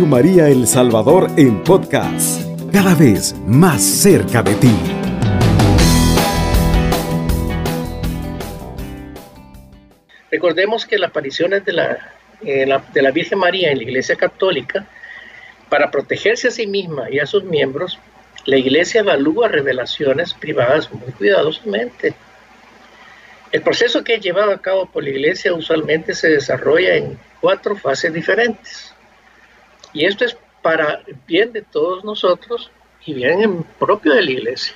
María El Salvador en podcast, cada vez más cerca de ti. Recordemos que las apariciones de la, eh, de la Virgen María en la Iglesia Católica, para protegerse a sí misma y a sus miembros, la Iglesia evalúa revelaciones privadas muy cuidadosamente. El proceso que es llevado a cabo por la Iglesia usualmente se desarrolla en cuatro fases diferentes. Y esto es para bien de todos nosotros y bien propio de la Iglesia.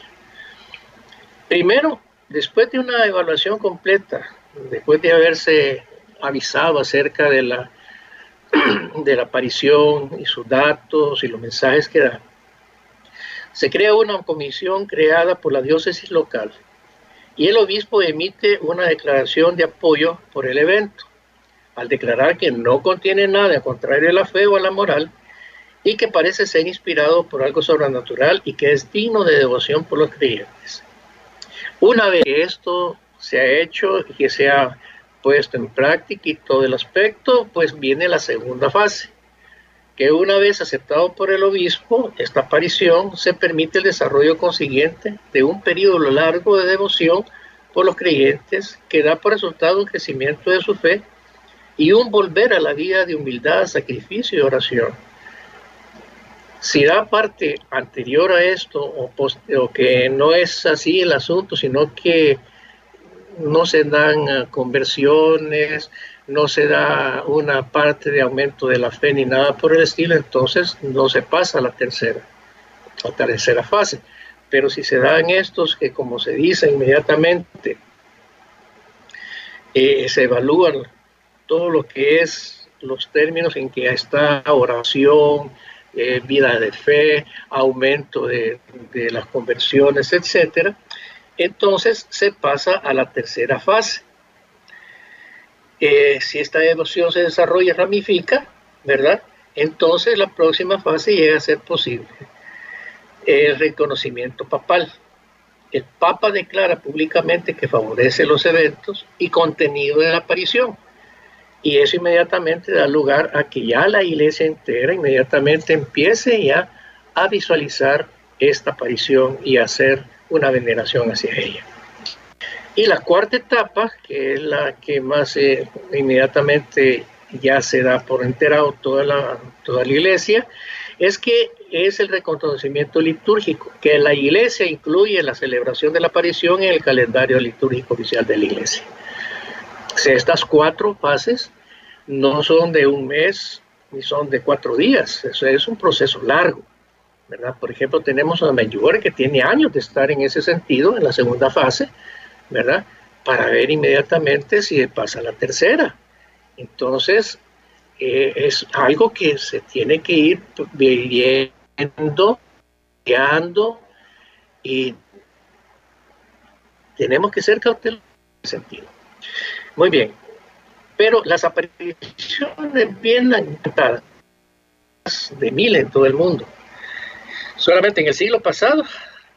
Primero, después de una evaluación completa, después de haberse avisado acerca de la, de la aparición y sus datos y los mensajes que da, se crea una comisión creada por la diócesis local y el obispo emite una declaración de apoyo por el evento, al declarar que no contiene nada contrario a la fe o a la moral y que parece ser inspirado por algo sobrenatural y que es digno de devoción por los creyentes. Una vez que esto se ha hecho y que se ha puesto en práctica y todo el aspecto, pues viene la segunda fase, que una vez aceptado por el obispo, esta aparición se permite el desarrollo consiguiente de un periodo largo de devoción por los creyentes que da por resultado un crecimiento de su fe y un volver a la vida de humildad, sacrificio y oración. Si da parte anterior a esto o, que no es así el asunto, sino que no se dan ah, conversiones, no se da una parte de aumento de la fe ni nada por el estilo, entonces no se pasa a la tercera, a la tercera fase. Pero si se dan estos que, como se dice inmediatamente, eh, se evalúan todo lo que es los términos en que está oración, eh, vida de fe, aumento de, las conversiones, etcétera, entonces se pasa a la tercera fase eh, si esta devoción se desarrolla y ramifica, ¿verdad? Entonces la próxima fase llega a ser posible. El reconocimiento papal. El Papa declara públicamente que favorece los eventos y contenido de la aparición. Y eso inmediatamente da lugar a que ya la iglesia entera inmediatamente empiece ya a visualizar esta aparición y hacer una veneración hacia ella. Y la cuarta etapa, que es la que más eh, inmediatamente ya se da por enterado toda la, toda la iglesia, es que es el reconocimiento litúrgico, que la iglesia incluye la celebración de la aparición en el calendario litúrgico oficial de la iglesia. estas cuatro fases no son de un mes ni son de cuatro días, eso es un proceso largo. ¿verdad? Por ejemplo, tenemos a Medjugorje que tiene años de estar en ese sentido, en la segunda fase, ¿verdad? Para ver inmediatamente si pasa la tercera. Entonces, eh, es algo que se tiene que ir viendo, guiando y tenemos que ser cautelosos en ese sentido. Muy bien, pero las apariciones vienen de mil en todo el mundo. Solamente en el siglo pasado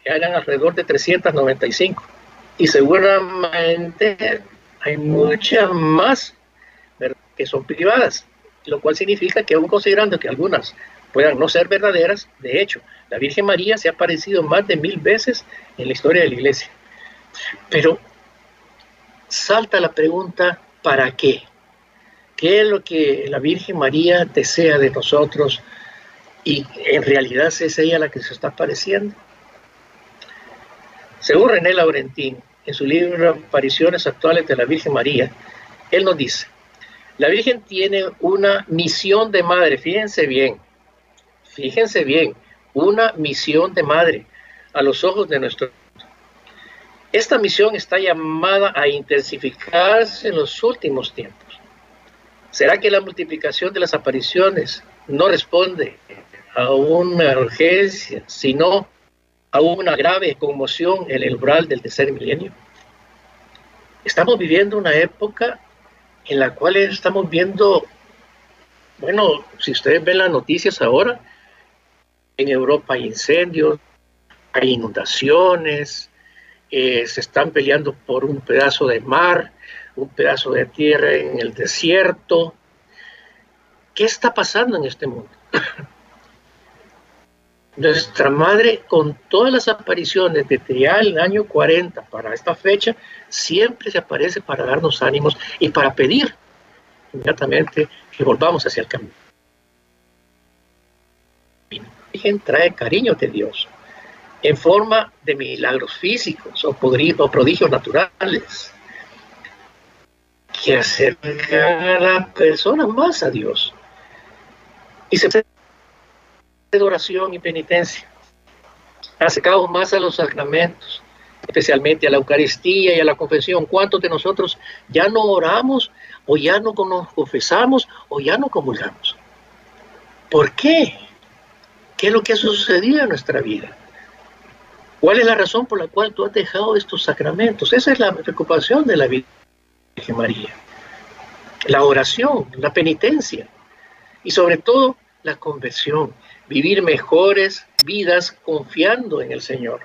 eran alrededor de 395 y seguramente hay muchas más que son privadas, lo cual significa que aún considerando que algunas puedan no ser verdaderas, de hecho, la Virgen María se ha aparecido más de mil veces en la historia de la iglesia. Pero salta la pregunta, ¿para qué? ¿Qué es lo que la Virgen María desea de nosotros? Y en realidad es ella la que se está apareciendo. Según René Laurentín, en su libro Apariciones Actuales de la Virgen María, él nos dice, la Virgen tiene una misión de madre, fíjense bien, fíjense bien, una misión de madre a los ojos de nuestro esta misión está llamada a intensificarse en los últimos tiempos. ¿Será que la multiplicación de las apariciones no responde a una urgencia, sino a una grave conmoción umbral del tercer milenio. Estamos viviendo una época en la cual estamos viendo, bueno, si ustedes ven las noticias ahora, en Europa hay incendios, hay inundaciones, eh, se están peleando por un pedazo de mar, un pedazo de tierra en el desierto. ¿Qué está pasando en este mundo? Nuestra madre, con todas las apariciones desde ya el año 40 para esta fecha, siempre se aparece para darnos ánimos y para pedir inmediatamente que volvamos hacia el camino. Virgen trae cariño de Dios en forma de milagros físicos o, prodigios naturales que acercan a la persona más a Dios. Y se de oración y penitencia. Acercamos más a los sacramentos, especialmente a la Eucaristía y a la confesión. ¿Cuántos de nosotros ya no oramos o ya no confesamos o ya no comulgamos? ¿Por qué? ¿Qué es lo que ha sucedido en nuestra vida? ¿Cuál es la razón por la cual tú has dejado estos sacramentos? Esa es la preocupación de la Virgen María. La oración, la penitencia y sobre todo la conversión. Vivir mejores vidas confiando en el Señor.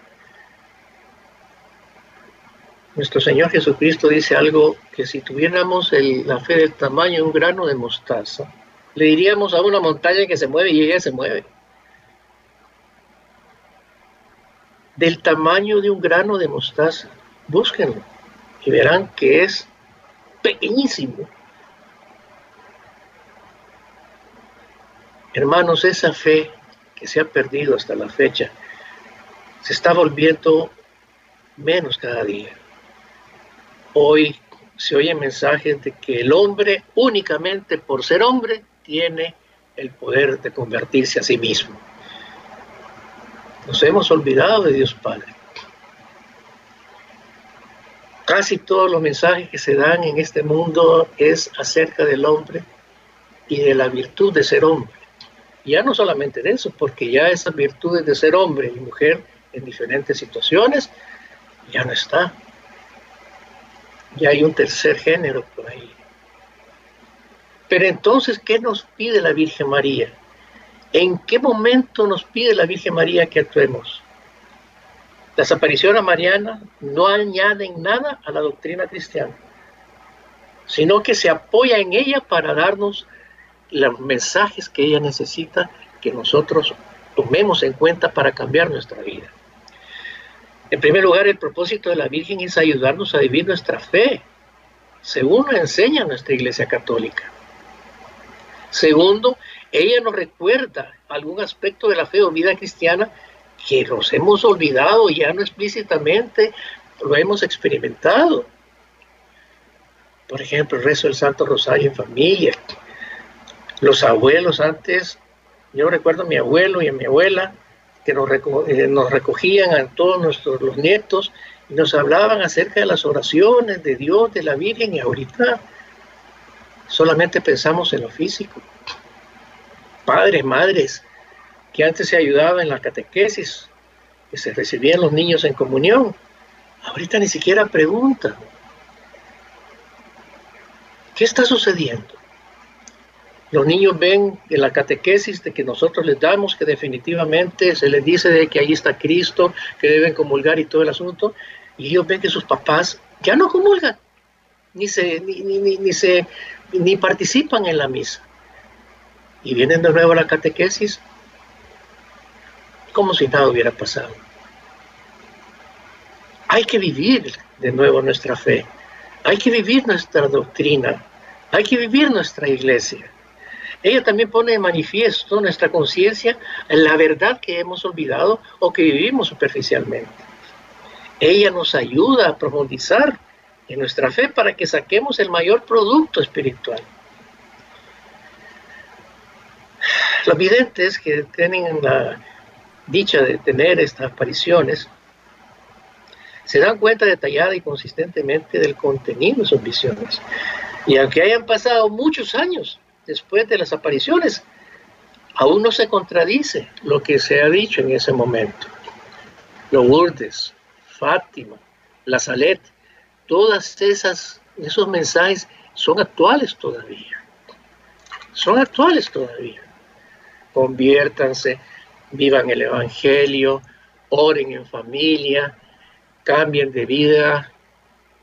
Nuestro Señor Jesucristo dice algo que si tuviéramos la fe del tamaño de un grano de mostaza, le diríamos a una montaña que se mueve y ella se mueve. Del tamaño de un grano de mostaza, búsquenlo y verán que es pequeñísimo. Hermanos, esa fe que se ha perdido hasta la fecha se está volviendo menos cada día. Hoy se oyen mensajes de que el hombre únicamente por ser hombre tiene el poder de convertirse a sí mismo. Nos hemos olvidado de Dios Padre. Casi todos los mensajes que se dan en este mundo es acerca del hombre y de la virtud de ser hombre. Ya no solamente de eso, porque ya esas virtudes de ser hombre y mujer en diferentes situaciones ya no está ya hay un tercer género por ahí. Pero entonces, ¿qué nos pide la Virgen María? ¿En qué momento nos pide la Virgen María que actuemos? Las apariciones marianas no añaden nada a la doctrina cristiana, sino que se apoya en ella para darnos los mensajes que ella necesita que nosotros tomemos en cuenta para cambiar nuestra vida. En primer lugar, el propósito de la Virgen es ayudarnos a vivir nuestra fe, según nos enseña nuestra Iglesia Católica. Segundo, ella nos recuerda algún aspecto de la fe o vida cristiana que nos hemos olvidado ya no explícitamente, lo hemos experimentado. Por ejemplo, el rezo del Santo Rosario en familia. Los abuelos antes, yo recuerdo a mi abuelo y a mi abuela, que eh, nos, recogían a todos nuestros los nietos y nos hablaban acerca de las oraciones de Dios, de la Virgen, y ahorita solamente pensamos en lo físico. Padres, madres, que antes se ayudaban en la catequesis, que se recibían los niños en comunión, ahorita ni siquiera preguntan. ¿Qué está sucediendo? Los niños ven en la catequesis de que nosotros les damos que definitivamente se les dice de que ahí está Cristo, que deben comulgar y todo el asunto, y ellos ven que sus papás ya no comulgan, ni se, ni, se, ni participan en la misa. Y vienen de nuevo a la catequesis como si nada hubiera pasado. Hay que vivir de nuevo nuestra fe, hay que vivir nuestra doctrina, hay que vivir nuestra iglesia. Ella también pone de manifiesto nuestra conciencia en la verdad que hemos olvidado o que vivimos superficialmente. Ella nos ayuda a profundizar en nuestra fe para que saquemos el mayor producto espiritual. Los videntes que tienen la dicha de tener estas apariciones se dan cuenta detallada y consistentemente del contenido de sus visiones. Y aunque hayan pasado muchos años después de las apariciones, aún no se contradice lo que se ha dicho en ese momento. Lourdes, Fátima, La Salet, todas esas esos mensajes son actuales todavía. Son actuales todavía. Conviértanse, vivan el Evangelio, oren en familia, cambien de vida.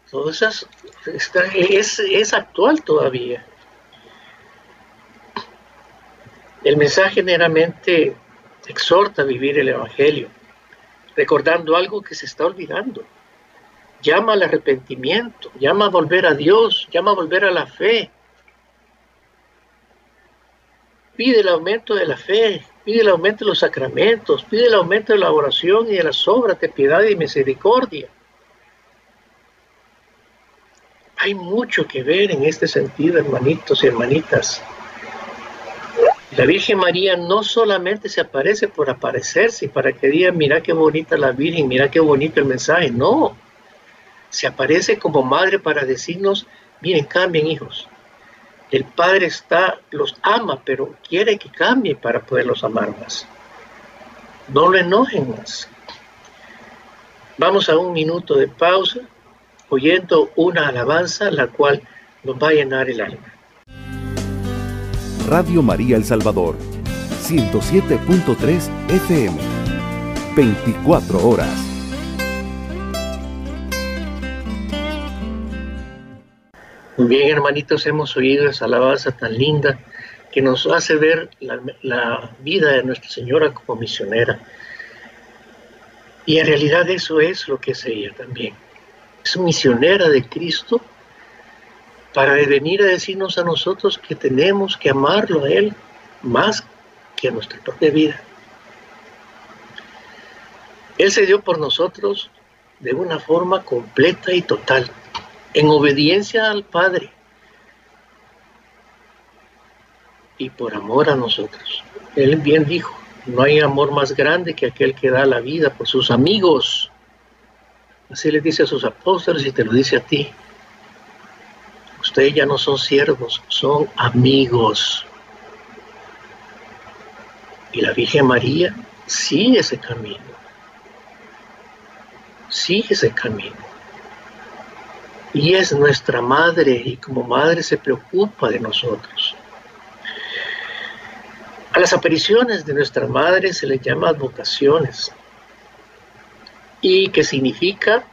Todo eso es, es actual todavía. El mensaje generalmente exhorta a vivir el Evangelio, recordando algo que se está olvidando. Llama al arrepentimiento, llama a volver a Dios, llama a volver a la fe. Pide el aumento de la fe, pide el aumento de los sacramentos, pide el aumento de la oración y de las obras de piedad y misericordia. Hay mucho que ver en este sentido, hermanitos y hermanitas. La Virgen María no solamente se aparece por aparecerse, para que digan, mira qué bonita la Virgen, mira qué bonito el mensaje, no. Se aparece como madre para decirnos, miren, cambien hijos. El Padre está, los ama, pero quiere que cambien para poderlos amar más. No lo enojen más. Vamos a un minuto de pausa, oyendo una alabanza, la cual nos va a llenar el alma. Radio María El Salvador, 107.3 FM, 24 horas. Bien, hermanitos, hemos oído esa alabanza tan linda que nos hace ver la, la, vida de Nuestra Señora como misionera. Y en realidad eso es lo que es ella también. Es misionera de Cristo para venir a decirnos a nosotros que tenemos que amarlo a Él más que a nuestra propia vida. Él se dio por nosotros de una forma completa y total, en obediencia al Padre y por amor a nosotros. Él bien dijo, no hay amor más grande que aquel que da la vida por sus amigos. Así le dice a sus apóstoles y te lo dice a ti. Ustedes ya no son siervos, son amigos. Y la Virgen María sigue ese camino. Sigue ese camino. Y es nuestra madre y como madre se preocupa de nosotros. A las apariciones de nuestra madre se les llama advocaciones. Y que significa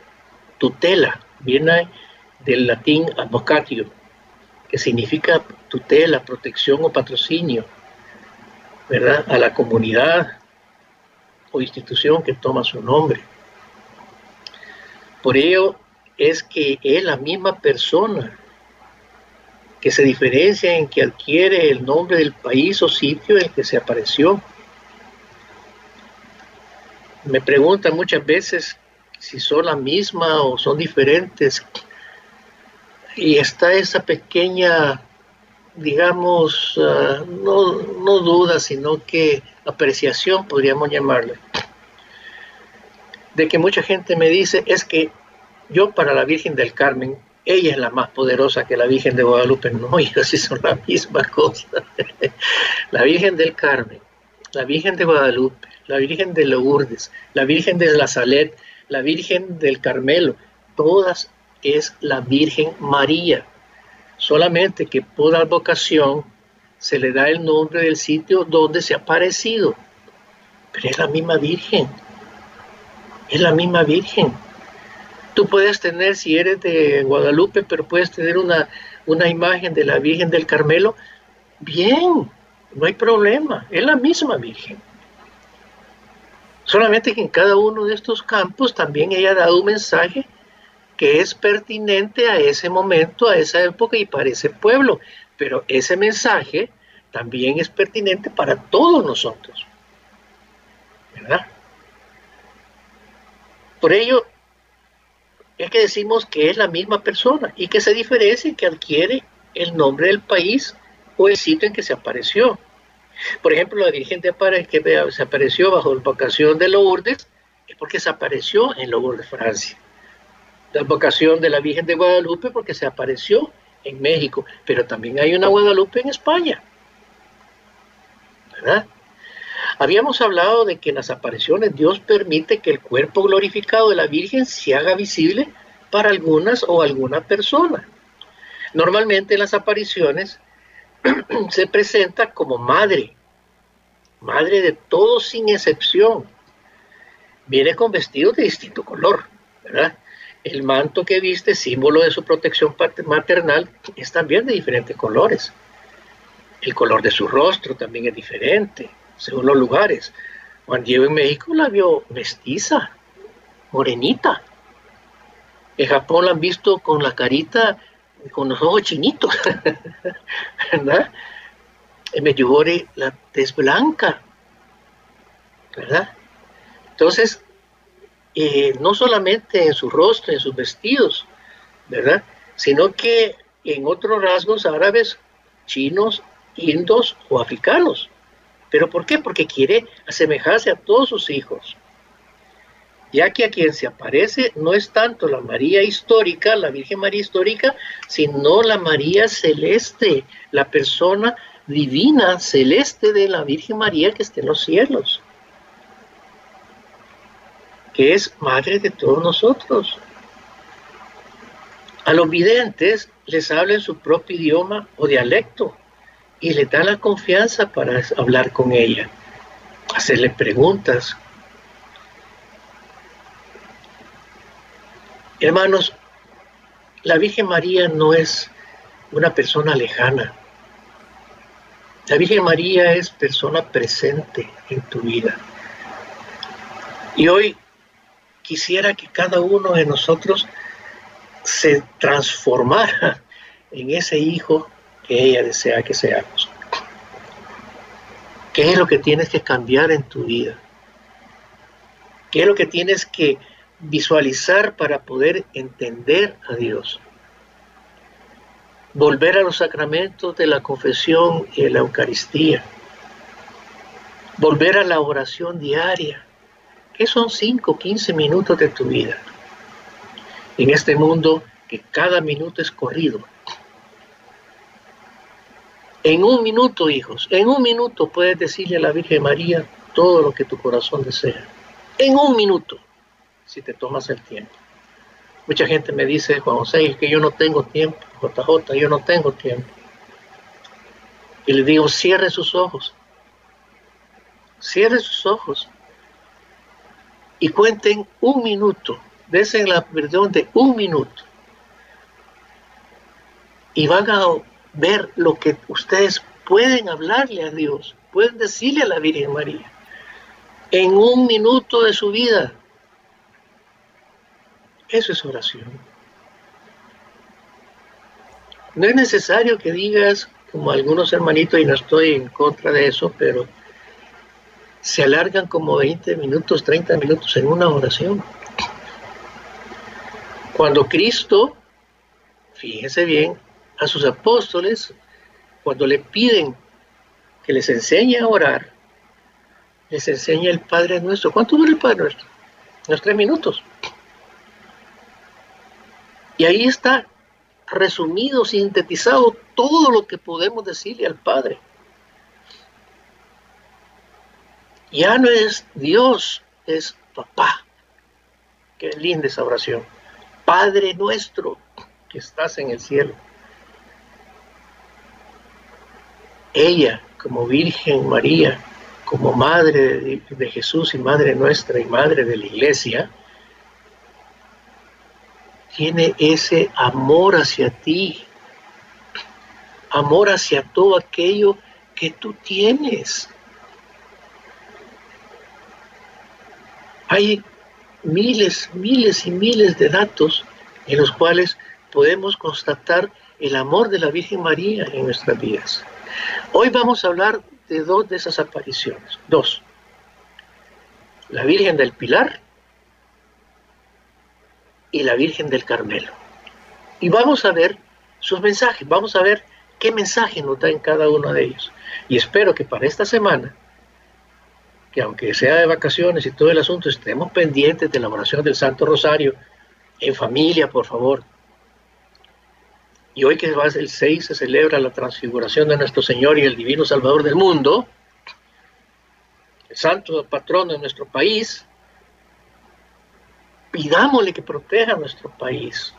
tutela. Viene del latín advocatio, que significa tutela, protección o patrocinio, ¿verdad? A la comunidad o institución que toma su nombre. Por ello es que es la misma persona que se diferencia en que adquiere el nombre del país o sitio en el que se apareció. Me preguntan muchas veces si son la misma o son diferentes y está esa pequeña, digamos, uh, no, no duda, sino que apreciación, podríamos llamarle, de que mucha gente me dice, es que yo para la Virgen del Carmen, ella es la más poderosa que la Virgen de Guadalupe. No, y así son la misma cosa. la Virgen del Carmen, la Virgen de Guadalupe, la Virgen de Lourdes, la Virgen de la Salet, la Virgen del Carmelo, todas es la Virgen María. Solamente que por advocación se le da el nombre del sitio donde se ha aparecido. Pero es la misma Virgen. Es la misma Virgen. Tú puedes tener, si eres de Guadalupe, pero puedes tener una, una imagen de la Virgen del Carmelo. Bien, no hay problema. Es la misma Virgen. Solamente que en cada uno de estos campos también ella ha dado un mensaje que es pertinente a ese momento, a esa época y para ese pueblo. Pero ese mensaje también es pertinente para todos nosotros. ¿Verdad? Por ello, es que decimos que es la misma persona y que se diferencia y que adquiere el nombre del país o el sitio en que se apareció. Por ejemplo, la Virgen de Aparece, que se apareció bajo la vocación de Lourdes, es porque se apareció en Lourdes, Francia la vocación de la Virgen de Guadalupe porque se apareció en México, pero también hay una Guadalupe en España. ¿Verdad? Habíamos hablado de que en las apariciones Dios permite que el cuerpo glorificado de la Virgen se haga visible para algunas o alguna persona. Normalmente en las apariciones se presenta como madre, madre de todos sin excepción. Viene con vestidos de distinto color, ¿verdad? el manto que viste, símbolo de su protección maternal, es también de diferentes colores. El color de su rostro también es diferente, según los lugares. Juan Diego en México la vio mestiza, morenita. En Japón la han visto con la carita, con los ojos chinitos, ¿verdad? En Medjugorje la tez blanca, ¿verdad? Entonces, eh, no solamente en su rostro, en sus vestidos, ¿verdad? Sino que en otros rasgos árabes, chinos, indos o africanos. ¿Pero por qué? Porque quiere asemejarse a todos sus hijos. Ya que a quien se aparece no es tanto la María histórica, la Virgen María histórica, sino la María celeste, la persona divina celeste de la Virgen María que está en los cielos, que es madre de todos nosotros. A los videntes les habla en su propio idioma o dialecto, y le da la confianza para hablar con ella, hacerle preguntas. Hermanos, la Virgen María no es una persona lejana. La Virgen María es persona presente en tu vida. Y hoy quisiera que cada uno de nosotros se transformara en ese hijo que ella desea que seamos. ¿Qué es lo que tienes que cambiar en tu vida? ¿Qué es lo que tienes que visualizar para poder entender a Dios? Volver a los sacramentos de la confesión y la Eucaristía. Volver a la oración diaria. ¿Qué son 5, 15 minutos de tu vida? En este mundo que cada minuto es corrido, en un minuto, hijos, en un minuto puedes decirle a la Virgen María todo lo que tu corazón desea. En un minuto, si te tomas el tiempo. Mucha gente me dice, Juan José, es que yo no tengo tiempo, JJ, yo no tengo tiempo. Y le digo, cierre sus ojos. Cierre sus ojos. Y cuenten un minuto. Desen la perdón de un minuto. Y van a ver lo que ustedes pueden hablarle a Dios, pueden decirle a la Virgen María en un minuto de su vida. Eso es oración. No es necesario que digas, como algunos hermanitos, y no estoy en contra de eso, pero se alargan como 20 minutos, 30 minutos en una oración. Cuando Cristo, fíjense bien, a sus apóstoles, cuando le piden que les enseñe a orar, les enseña el Padre Nuestro. ¿Cuánto dura el Padre Nuestro? Unos tres minutos. Y ahí está resumido, sintetizado todo lo que podemos decirle al Padre. Ya no es Dios, es papá. Qué linda esa oración. Padre nuestro que estás en el cielo. Ella como Virgen María, como Madre de, Jesús y Madre nuestra y Madre de la Iglesia, tiene ese amor hacia ti, amor hacia todo aquello que tú tienes. Hay miles, miles y miles de datos en los cuales podemos constatar el amor de la Virgen María en nuestras vidas. Hoy vamos a hablar de dos de esas apariciones. Dos. La Virgen del Pilar y la Virgen del Carmelo. Y vamos a ver sus mensajes, vamos a ver qué mensaje nos da en cada uno de ellos. Y espero que para esta semana, que aunque sea de vacaciones y todo el asunto, estemos pendientes de la oración del Santo Rosario, en familia, por favor, y hoy que va el 6 se celebra la transfiguración de nuestro Señor y el Divino Salvador del mundo, el santo patrono de nuestro país, pidámosle que proteja nuestro país.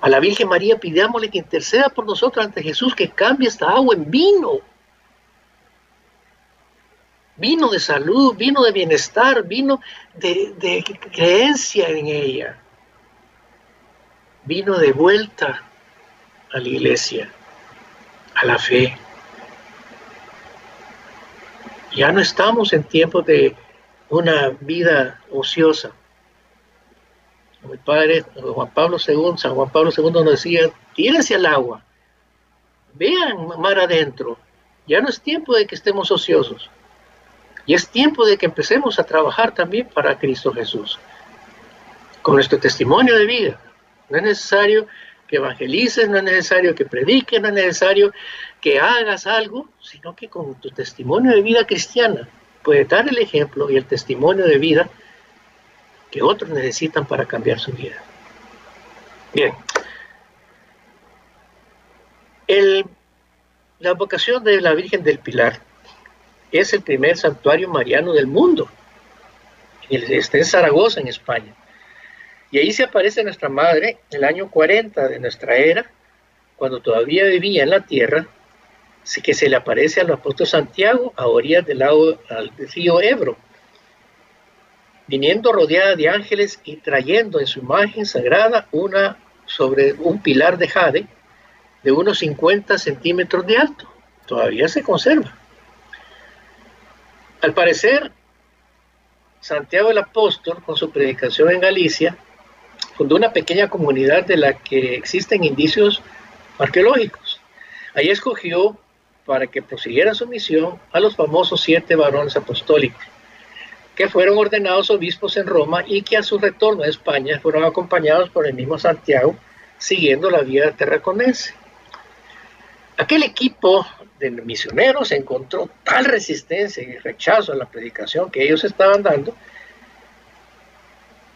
A la Virgen María pidámosle que interceda por nosotros ante Jesús, que cambie esta agua en vino. Vino de salud, vino de bienestar, vino de creencia en ella. Vino de vuelta a la iglesia, a la fe, Ya no estamos en tiempos de una vida ociosa. Mi padre, Juan Pablo II, San Juan Pablo II nos decía, tírense al agua, vean mar adentro. Ya no es tiempo de que estemos ociosos. Y es tiempo de que empecemos a trabajar también para Cristo Jesús. Con nuestro testimonio de vida. No es necesario que evangelices, no es necesario que prediques, no es necesario que hagas algo, sino que con tu testimonio de vida cristiana puedes dar el ejemplo y el testimonio de vida que otros necesitan para cambiar su vida. Bien. la vocación de la Virgen del Pilar es el primer santuario mariano del mundo. Está en Zaragoza, en España. Y ahí se aparece nuestra madre el año 40 de nuestra era, cuando todavía vivía en la tierra, que se le aparece al apóstol Santiago a orillas del lago del río Ebro, viniendo rodeada de ángeles y trayendo en su imagen sagrada una sobre un pilar de jade de unos 50 centímetros de alto. Todavía se conserva. Al parecer, Santiago el Apóstol, con su predicación en Galicia, fundó una pequeña comunidad de la que existen indicios arqueológicos. Ahí escogió para que prosiguieran su misión a los famosos siete varones apostólicos, que fueron ordenados obispos en Roma y que a su retorno a España fueron acompañados por el mismo Santiago, siguiendo la vía terraconense. Aquel equipo de misioneros encontró tal resistencia y rechazo a la predicación que ellos estaban dando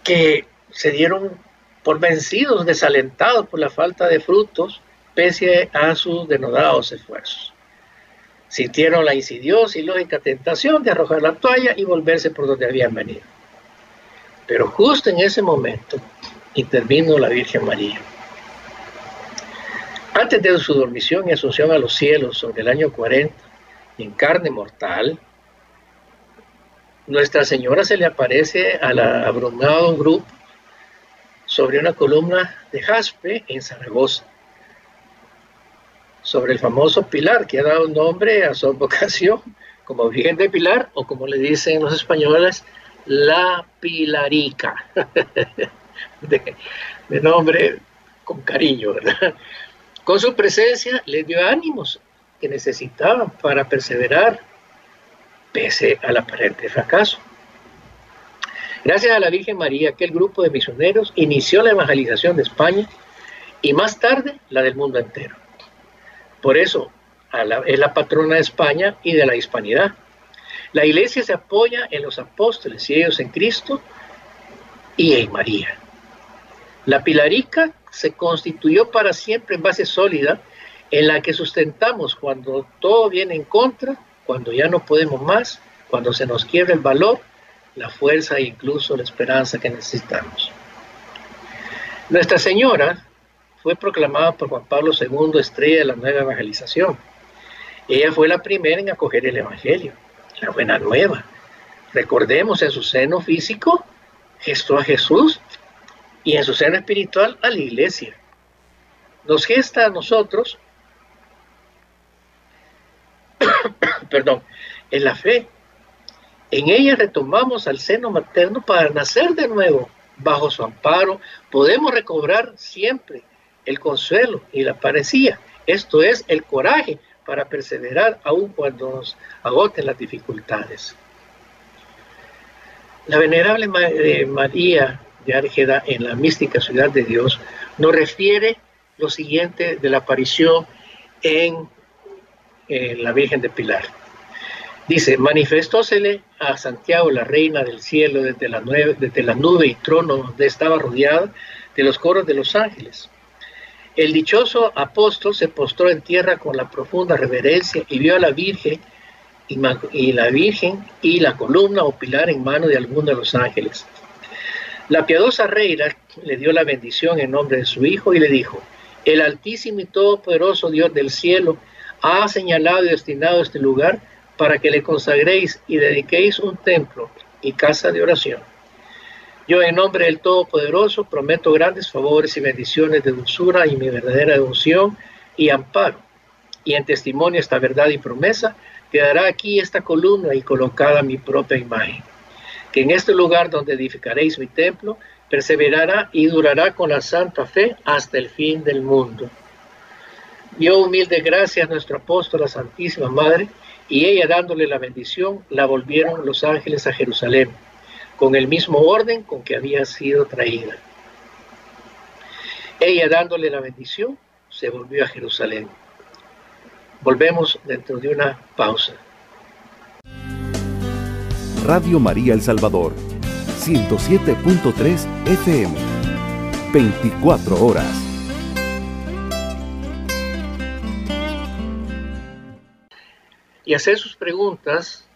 que se dieron por vencidos, desalentados por la falta de frutos, pese a sus denodados esfuerzos. Sintieron la insidiosa y lógica tentación de arrojar la toalla y volverse por donde habían venido. Pero justo en ese momento intervino la Virgen María. Antes de su dormición y asunción a los cielos sobre el año 40, en carne mortal, Nuestra Señora se le aparece al abrumado grupo sobre una columna de jaspe en Zaragoza, sobre el famoso pilar que ha dado nombre a su vocación como Virgen de Pilar, o como le dicen los españoles, la Pilarica, de, nombre con cariño, ¿verdad? Con su presencia les dio ánimos que necesitaban para perseverar pese al aparente fracaso. Gracias a la Virgen María, aquel grupo de misioneros inició la evangelización de España y más tarde la del mundo entero. Por eso es la patrona de España y de la hispanidad. La iglesia se apoya en los apóstoles y ellos en Cristo y en María. La pilarica se constituyó para siempre en base sólida en la que sustentamos cuando todo viene en contra, cuando ya no podemos más, cuando se nos quiebra el valor la fuerza e incluso la esperanza que necesitamos. Nuestra Señora fue proclamada por Juan Pablo II estrella de la nueva evangelización. Ella fue la primera en acoger el Evangelio, la buena nueva. Recordemos en su seno físico gestó a Jesús y en su seno espiritual a la iglesia. Nos gesta a nosotros, perdón, en la fe en ella retomamos al seno materno para nacer de nuevo. Bajo su amparo podemos recobrar siempre el consuelo y la parecía. Esto es el coraje para perseverar aun cuando nos agoten las dificultades. La venerable eh, María de Árgeda en la mística ciudad de Dios nos refiere lo siguiente de la aparición en, en la Virgen de Pilar. Dice, manifestósele a Santiago, la reina del cielo, desde la, desde la nube y trono donde estaba rodeada de los coros de los ángeles. El dichoso apóstol se postró en tierra con la profunda reverencia y vio a la Virgen y, y la Virgen y la columna o pilar en mano de alguno de los ángeles. La piadosa reina le dio la bendición en nombre de su hijo y le dijo, el altísimo y todopoderoso Dios del cielo ha señalado y destinado este lugar para que le consagréis y dediquéis un templo y casa de oración. Yo en nombre del Todopoderoso prometo grandes favores y bendiciones de dulzura y mi verdadera devoción y amparo. y en testimonio esta verdad y promesa, quedará aquí esta columna y colocada mi propia imagen, que en este lugar donde edificaréis mi templo, perseverará y durará con la santa fe hasta el fin del mundo. Dio humilde gracias a nuestro apóstol, la Santísima Madre, y ella dándole la bendición, la volvieron los ángeles a Jerusalén, con el mismo orden con que había sido traída. Ella dándole la bendición, se volvió a Jerusalén. Volvemos dentro de una pausa. Radio María El Salvador, 107.3 FM, 24 horas. Y hacer sus preguntas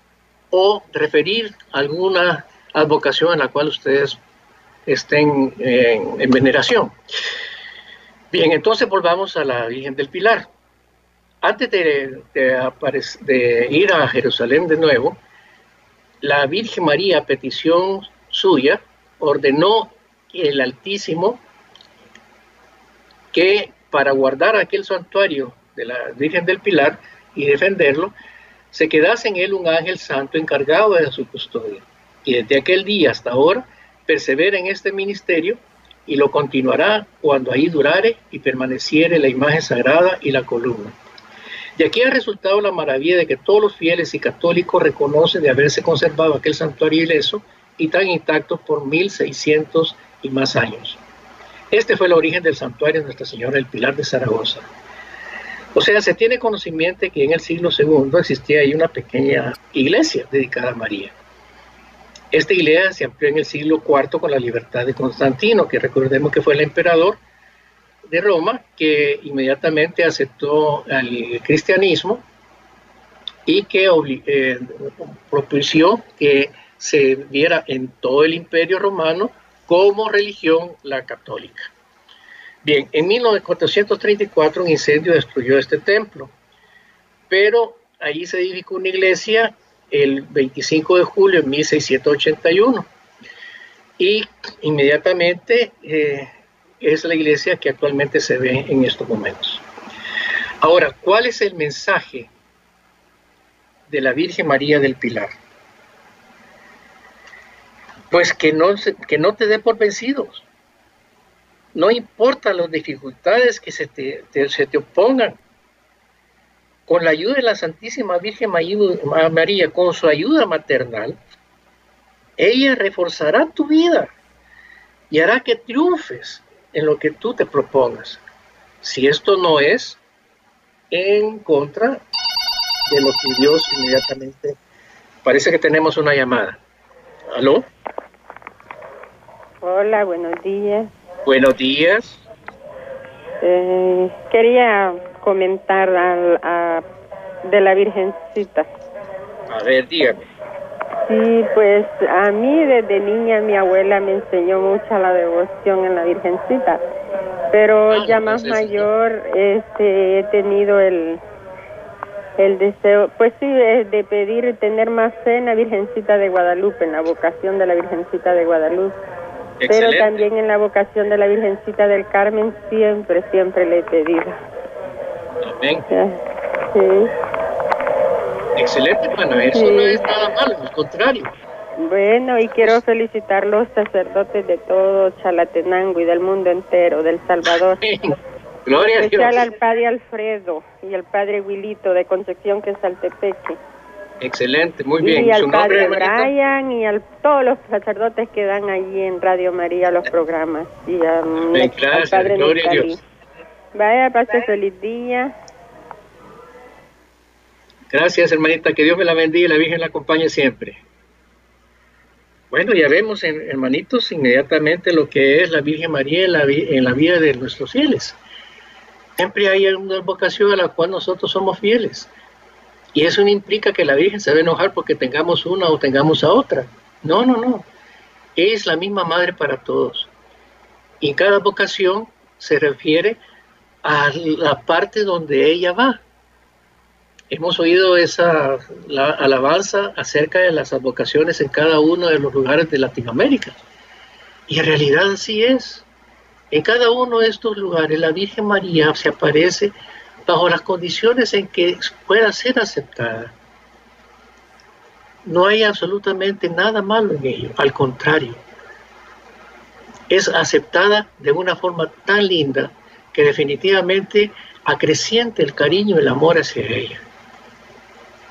o referir alguna advocación en la cual ustedes estén en, en veneración. Bien, entonces volvamos a la Virgen del Pilar. Antes de, de, ir a Jerusalén de nuevo, la Virgen María, a petición suya, ordenó el Altísimo que para guardar aquel santuario de la Virgen del Pilar y defenderlo, se quedase en él un ángel santo encargado de su custodia. Y desde aquel día hasta ahora persevera en este ministerio y lo continuará cuando ahí durare y permaneciere la imagen sagrada y la columna. Y aquí ha resultado la maravilla de que todos los fieles y católicos reconocen de haberse conservado aquel santuario ileso y tan intacto por 1600 y más años. Este fue el origen del santuario de Nuestra Señora del Pilar de Zaragoza. O sea, se tiene conocimiento que en el siglo II existía ahí una pequeña iglesia dedicada a María. Esta iglesia se amplió en el siglo IV con la libertad de Constantino, que recordemos que fue el emperador de Roma, que inmediatamente aceptó el cristianismo y que eh, propició que se viera en todo el imperio romano como religión la católica. Bien, en 1434 un incendio destruyó este templo, pero allí se edificó una iglesia el 25 de julio de 1681. Y inmediatamente eh, es la iglesia que actualmente se ve en estos momentos. Ahora, ¿cuál es el mensaje de la Virgen María del Pilar? Pues que no, que no te dé por vencidos. No importa las dificultades que se te, se te opongan, con la ayuda de la Santísima Virgen María, con su ayuda maternal, ella reforzará tu vida y hará que triunfes en lo que tú te propongas. Si esto no es en contra de lo que Dios inmediatamente... Parece que tenemos una llamada. ¿Aló? Hola, buenos días. Buenos días. Eh, quería comentar a, de la Virgencita. A ver, dígame. Sí, pues a mí desde niña mi abuela me enseñó mucha la devoción en la Virgencita, pero ah, ya más mayor este, he tenido el, el deseo, pues sí, de pedir tener más fe en la Virgencita de Guadalupe, en la vocación de la Virgencita de Guadalupe. Pero también en la vocación de la Virgencita del Carmen siempre, siempre le he pedido. Sí. Excelente, bueno, eso no es nada malo, al contrario. Bueno, y quiero felicitar a los sacerdotes de todo Chalatenango y del mundo entero, del Salvador. Gloria a Dios. al padre Alfredo y al padre Wilito de Concepción, que es Altepeque. Excelente, muy bien. Y al padre Brian y a todos los sacerdotes que dan allí en Radio María los programas. Y a, al padre Gloria a Dios. Vaya, pase feliz día. Gracias, hermanita. Que Dios me la bendiga y la Virgen la acompañe siempre. Bueno, ya vemos, hermanitos, inmediatamente lo que es la Virgen María en la, en la vida de nuestros fieles. Siempre hay una vocación a la cual nosotros somos fieles. Y eso no implica que la Virgen se va a enojar porque tengamos una o tengamos a otra. No, no, no. Es la misma madre para todos. Y cada vocación se refiere a la parte donde ella va. Hemos oído esa alabanza acerca de las advocaciones en cada uno de los lugares de Latinoamérica. Y en realidad así es. En cada uno de estos lugares la Virgen María se aparece bajo las condiciones en que pueda ser aceptada. No hay absolutamente nada malo en ello, al contrario. Es aceptada de una forma tan linda que definitivamente acreciente el cariño y el amor hacia ella.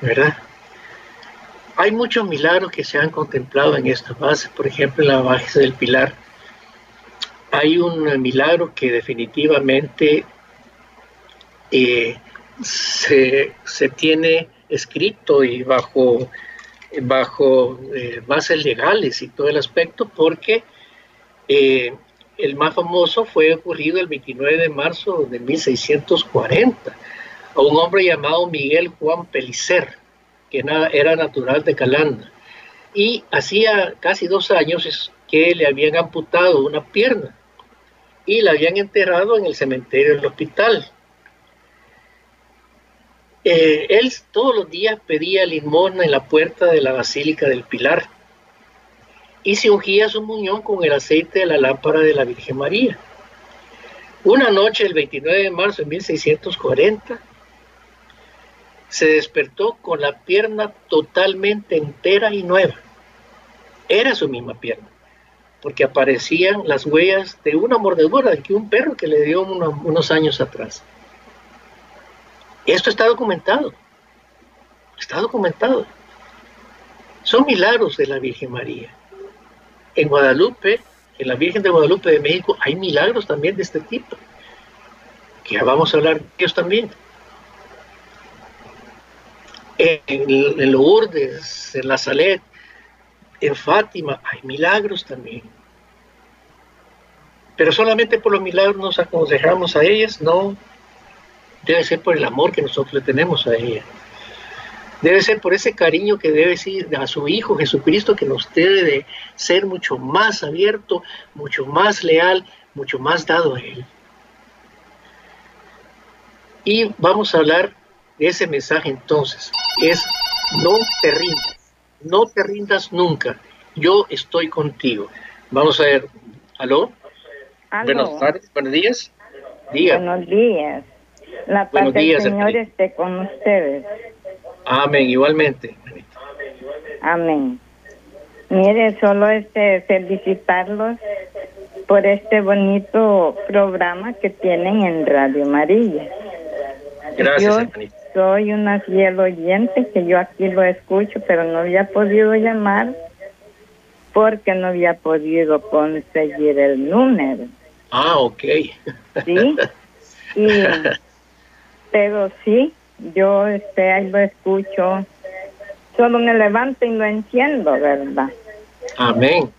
¿Verdad? Hay muchos milagros que se han contemplado en esta base, por ejemplo, en la base del Pilar. Hay un milagro que definitivamente eh, se, tiene escrito y bajo, bajo eh, bases legales y todo el aspecto, porque eh, el más famoso fue ocurrido el 29 de marzo de 1640 a un hombre llamado Miguel Juan Pelicer, que era natural de Calanda. Y hacía casi dos años que le habían amputado una pierna y la habían enterrado en el cementerio del hospital. Eh, él todos los días pedía limosna en la puerta de la Basílica del Pilar y se ungía su muñón con el aceite de la lámpara de la Virgen María. Una noche, el 29 de marzo de 1640, se despertó con la pierna totalmente entera y nueva. Era su misma pierna, porque aparecían las huellas de una mordedura de un perro que le dio unos años atrás. Esto está documentado. Está documentado. Son milagros de la Virgen María. En Guadalupe, en la Virgen de Guadalupe de México, hay milagros también de este tipo. Que ya vamos a hablar de ellos también. En, en Lourdes, en La Salet, en Fátima, hay milagros también. Pero solamente por los milagros nos aconsejamos a ellas, no debe ser por el amor que nosotros le tenemos a ella. Debe ser por ese cariño que debe ser a su Hijo Jesucristo, que nos debe de ser mucho más abierto, mucho más leal, mucho más dado a Él. Y vamos a hablar de ese mensaje entonces. Es no te rindas, no te rindas nunca. Yo estoy contigo. Vamos a ver. ¿Aló? Buenas tardes, buenos días. Buenos días. La paz del Señor esté con ustedes. Amén, igualmente. Amén. Mire, solo este felicitarlos por este bonito programa que tienen en Radio María. Gracias, yo soy una fiel oyente que yo aquí lo escucho, pero no había podido llamar porque no había podido conseguir el número. Ah, ok. Sí. Y pero sí, yo este, ahí lo escucho, solo me levanto y lo entiendo, ¿verdad? Amén.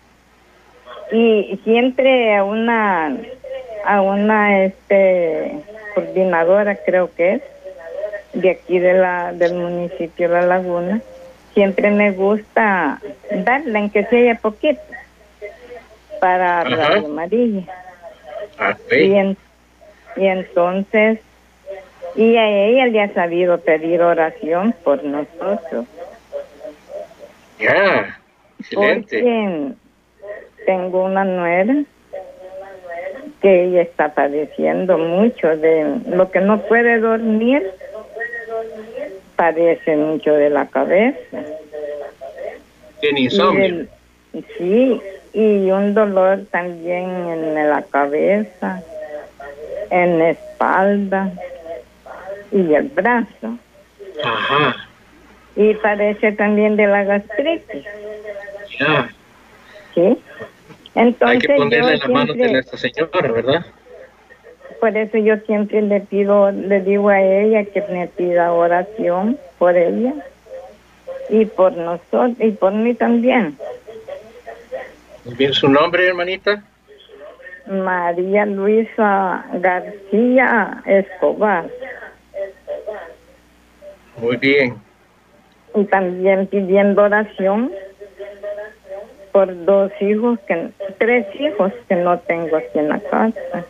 Y siempre a una, a una este, coordinadora creo que es, de aquí de la, del municipio de La Laguna, siempre me gusta darle, en que sea poquito, para Radio Amarilla. Ah, y, y entonces y a ella le ha sabido pedir oración por nosotros. Ya, excelente. Porque tengo una nuera que ella está padeciendo mucho de lo que no puede dormir, padece mucho de la cabeza. Tiene insomnio. sí, y un dolor también en la cabeza, en la espalda y el brazo. Ajá. Y parece también de la gastritis. Ya. ¿Sí? Entonces, Hay que ponerle la mano de Nuestra Señora, ¿verdad? Por eso yo siempre le pido, le digo a ella que me pida oración por ella y por nosotros y por mí también. Muy bien, ¿su nombre, hermanita? María Luisa García Escobar. Muy bien. Y también pidiendo oración por dos hijos, que tres hijos que no tengo aquí en la casa.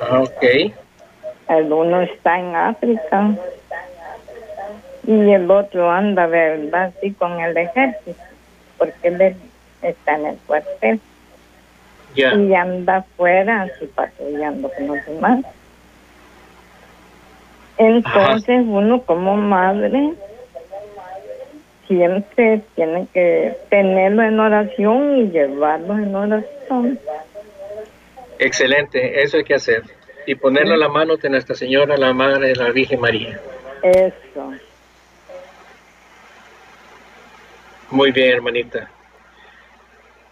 Ah, ok. El uno está en África y el otro anda, ¿verdad? Sí, con el ejército, porque él está en el cuartel. Y anda afuera, así patrullando con los demás. Entonces uno como madre siempre tiene que tenerlo en oración y llevarlo en oración. Excelente, eso hay que hacer. Y ponerlo a la mano de Nuestra Señora, la Madre de la Virgen María. Eso. Muy bien, hermanita.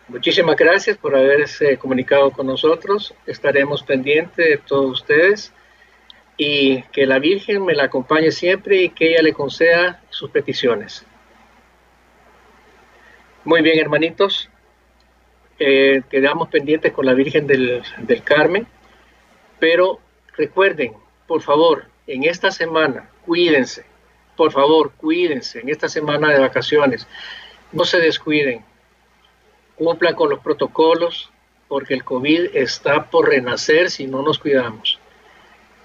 Muchísimas gracias por haberse comunicado con nosotros. Estaremos pendientes de todos ustedes y que la Virgen me la acompañe siempre y que ella le conceda sus peticiones. Muy bien, hermanitos. Eh, quedamos pendientes con la Virgen del, del Carmen, pero recuerden, por favor, en esta semana, cuídense, por favor, cuídense en esta semana de vacaciones, no se descuiden, cumplan con los protocolos, porque el COVID está por renacer si no nos cuidamos.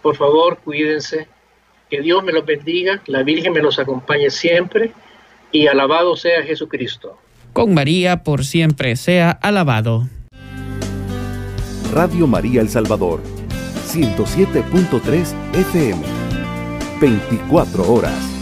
Por favor, cuídense. Que Dios me los bendiga, la Virgen me los acompañe siempre y alabado sea Jesucristo. Con María por siempre sea alabado. Radio María El Salvador, 107.3 FM, 24 horas.